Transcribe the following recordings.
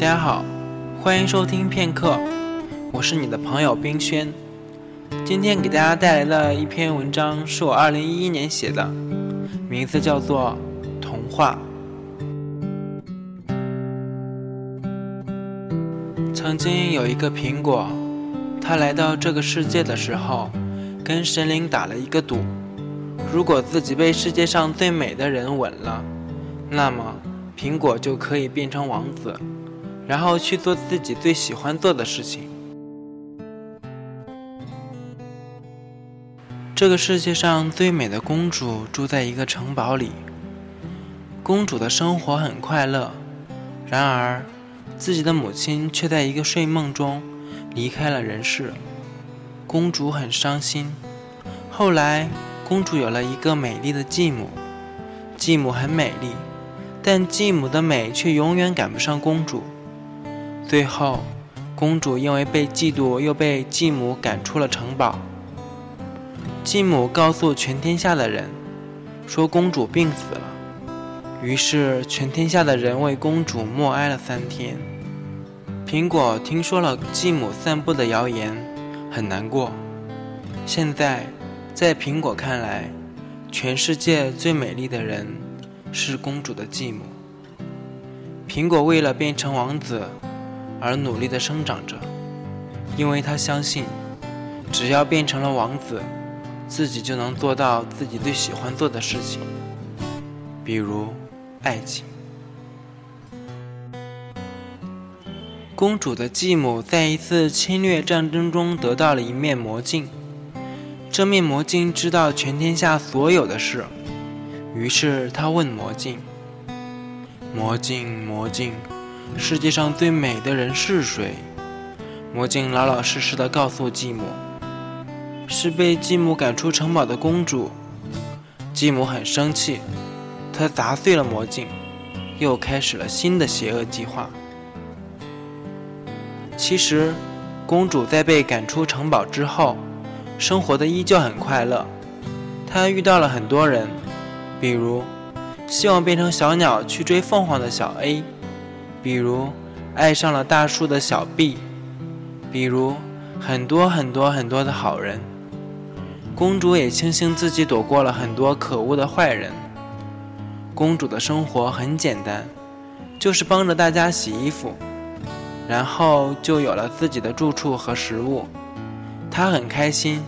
大家好，欢迎收听片刻，我是你的朋友冰轩。今天给大家带来的一篇文章是我二零一一年写的，名字叫做《童话》。曾经有一个苹果，它来到这个世界的时候，跟神灵打了一个赌：如果自己被世界上最美的人吻了，那么苹果就可以变成王子，然后去做自己最喜欢做的事情。这个世界上最美的公主住在一个城堡里，公主的生活很快乐，然而。自己的母亲却在一个睡梦中离开了人世，公主很伤心。后来，公主有了一个美丽的继母，继母很美丽，但继母的美却永远赶不上公主。最后，公主因为被嫉妒，又被继母赶出了城堡。继母告诉全天下的人，说公主病死了。于是，全天下的人为公主默哀了三天。苹果听说了继母散布的谣言，很难过。现在，在苹果看来，全世界最美丽的人是公主的继母。苹果为了变成王子而努力地生长着，因为他相信，只要变成了王子，自己就能做到自己最喜欢做的事情，比如。爱情。公主的继母在一次侵略战争中得到了一面魔镜，这面魔镜知道全天下所有的事。于是她问魔镜：“魔镜，魔镜，世界上最美的人是谁？”魔镜老老实实的告诉继母：“是被继母赶出城堡的公主。”继母很生气。她砸碎了魔镜，又开始了新的邪恶计划。其实，公主在被赶出城堡之后，生活的依旧很快乐。她遇到了很多人，比如希望变成小鸟去追凤凰的小 A，比如爱上了大树的小 B，比如很多很多很多的好人。公主也庆幸自己躲过了很多可恶的坏人。公主的生活很简单，就是帮着大家洗衣服，然后就有了自己的住处和食物。她很开心，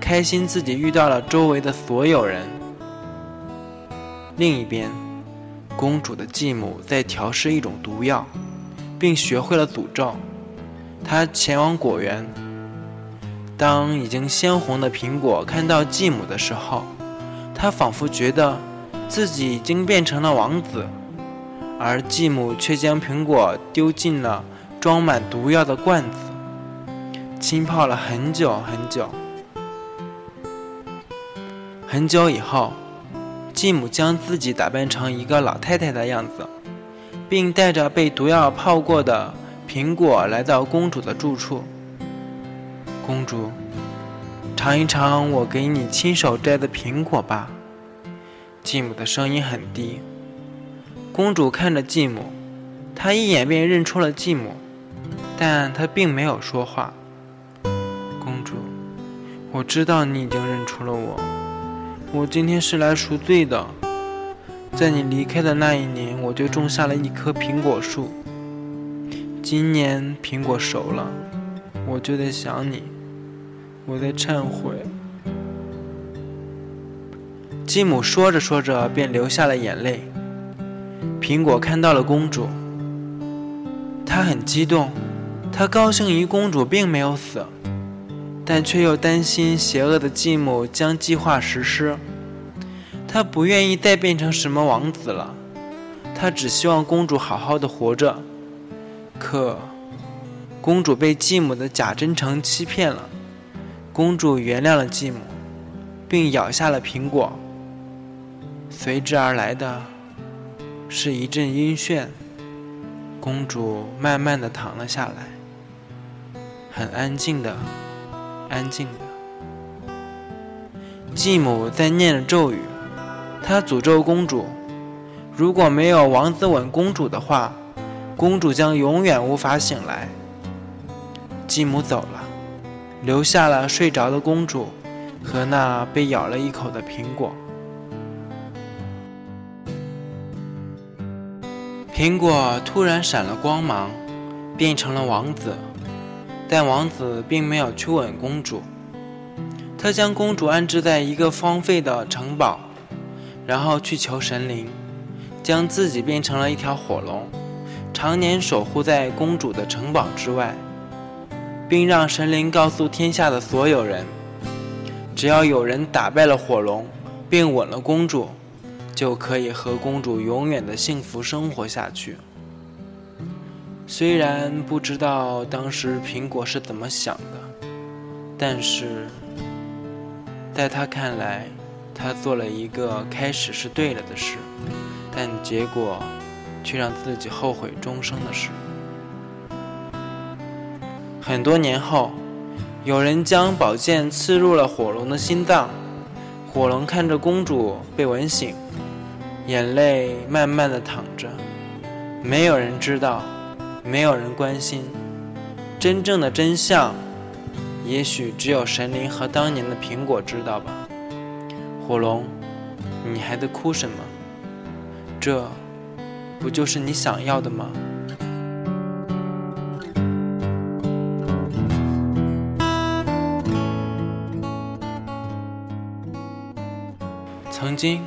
开心自己遇到了周围的所有人。另一边，公主的继母在调试一种毒药，并学会了诅咒。她前往果园，当已经鲜红的苹果看到继母的时候，她仿佛觉得。自己已经变成了王子，而继母却将苹果丢进了装满毒药的罐子，浸泡了很久很久。很久以后，继母将自己打扮成一个老太太的样子，并带着被毒药泡过的苹果来到公主的住处。公主，尝一尝我给你亲手摘的苹果吧。继母的声音很低。公主看着继母，她一眼便认出了继母，但她并没有说话。公主，我知道你已经认出了我。我今天是来赎罪的。在你离开的那一年，我就种下了一棵苹果树。今年苹果熟了，我就在想你，我在忏悔。继母说着说着便流下了眼泪。苹果看到了公主，她很激动，她高兴于公主并没有死，但却又担心邪恶的继母将计划实施。她不愿意再变成什么王子了，她只希望公主好好的活着。可，公主被继母的假真诚欺骗了。公主原谅了继母，并咬下了苹果。随之而来的是一阵晕眩，公主慢慢的躺了下来，很安静的，安静的。继母在念着咒语，她诅咒公主：如果没有王子吻公主的话，公主将永远无法醒来。继母走了，留下了睡着的公主和那被咬了一口的苹果。苹果突然闪了光芒，变成了王子，但王子并没有去吻公主。他将公主安置在一个荒废的城堡，然后去求神灵，将自己变成了一条火龙，常年守护在公主的城堡之外，并让神灵告诉天下的所有人：只要有人打败了火龙，并吻了公主。就可以和公主永远的幸福生活下去。虽然不知道当时苹果是怎么想的，但是在他看来，他做了一个开始是对了的事，但结果却让自己后悔终生的事。很多年后，有人将宝剑刺入了火龙的心脏，火龙看着公主被吻醒。眼泪慢慢的淌着，没有人知道，没有人关心，真正的真相，也许只有神灵和当年的苹果知道吧。火龙，你还在哭什么？这，不就是你想要的吗？曾经。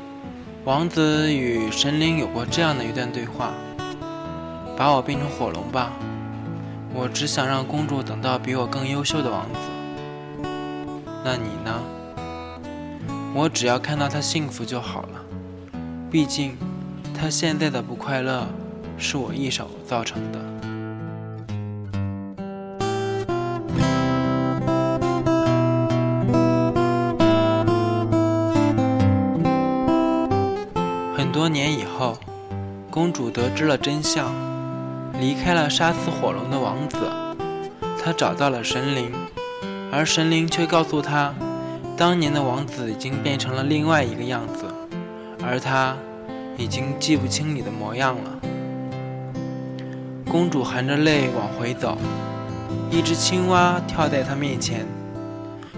王子与神灵有过这样的一段对话：“把我变成火龙吧，我只想让公主等到比我更优秀的王子。那你呢？我只要看到她幸福就好了。毕竟，她现在的不快乐是我一手造成的。”很多年以后，公主得知了真相，离开了杀死火龙的王子。他找到了神灵，而神灵却告诉他，当年的王子已经变成了另外一个样子，而他已经记不清你的模样了。公主含着泪往回走，一只青蛙跳在她面前。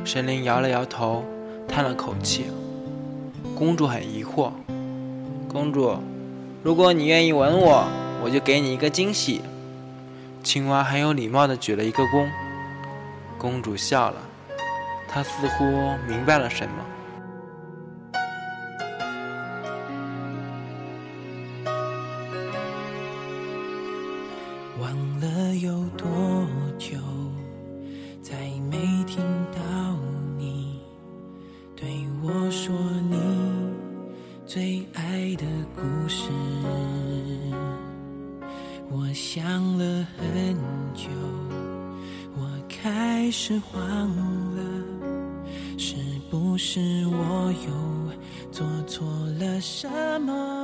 神灵摇了摇头，叹了口气。公主很疑惑。公主，如果你愿意吻我，我就给你一个惊喜。青蛙很有礼貌地举了一个躬。公主笑了，她似乎明白了什么。忘了有多久，再没听到你对我说你。最想了很久，我开始慌了，是不是我又做错了什么？